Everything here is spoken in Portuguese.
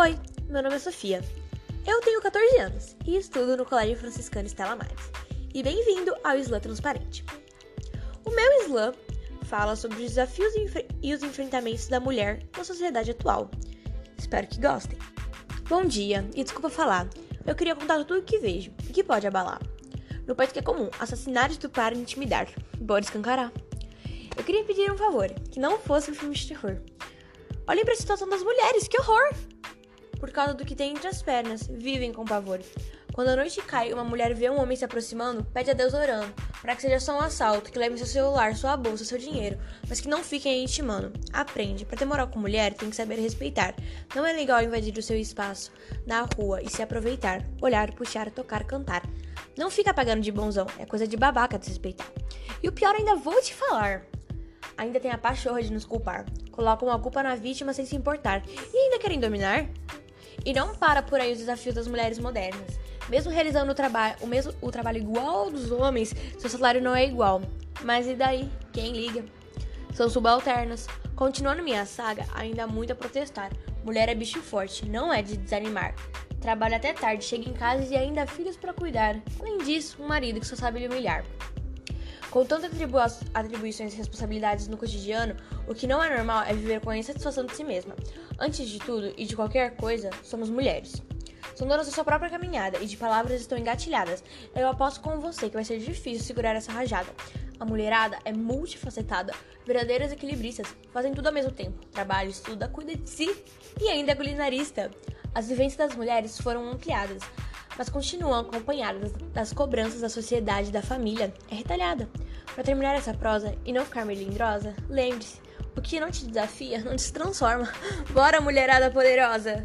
Oi, meu nome é Sofia. Eu tenho 14 anos e estudo no Colégio Franciscano Estela Maris. E bem-vindo ao Slam Transparente. O meu Slam fala sobre os desafios e os enfrentamentos da mulher na sociedade atual. Espero que gostem. Bom dia e desculpa falar. Eu queria contar tudo o que vejo e que pode abalar. No país que é comum, assassinar, estuprar e intimidar. Bora escancarar. Eu queria pedir um favor, que não fosse um filme de terror. Olhem para a situação das mulheres, que horror! Por causa do que tem entre as pernas, vivem com pavor. Quando a noite cai, uma mulher vê um homem se aproximando, pede a Deus orando, para que seja só um assalto, que leve seu celular, sua bolsa, seu dinheiro, mas que não fiquem intimando. Aprende, para ter moral com mulher, tem que saber respeitar. Não é legal invadir o seu espaço na rua e se aproveitar, olhar, puxar, tocar, cantar. Não fica pagando de bonzão, é coisa de babaca desrespeitar. E o pior ainda vou te falar ainda tem a pachorra de nos culpar. Colocam a culpa na vítima sem se importar. E ainda querem dominar? E não para por aí os desafios das mulheres modernas. Mesmo realizando o, traba o, mesmo, o trabalho igual ao dos homens, seu salário não é igual. Mas e daí? Quem liga? São subalternas. Continuando minha saga, ainda há muito a protestar. Mulher é bicho forte, não é de desanimar. Trabalha até tarde, chega em casa e ainda há filhos para cuidar. Além disso, um marido que só sabe lhe humilhar. Com tantas atribu atribuições e responsabilidades no cotidiano, o que não é normal é viver com a insatisfação de si mesma. Antes de tudo e de qualquer coisa, somos mulheres. São donas da sua própria caminhada e de palavras estão engatilhadas. Eu aposto com você que vai ser difícil segurar essa rajada. A mulherada é multifacetada, verdadeiras equilibristas, fazem tudo ao mesmo tempo. Trabalha, estuda, cuida de si e ainda é culinarista. As vivências das mulheres foram ampliadas, mas continuam acompanhadas das cobranças da sociedade e da família, é retalhada. Para terminar essa prosa e não ficar melindrosa, lembre-se: o que não te desafia não te transforma. Bora, mulherada poderosa!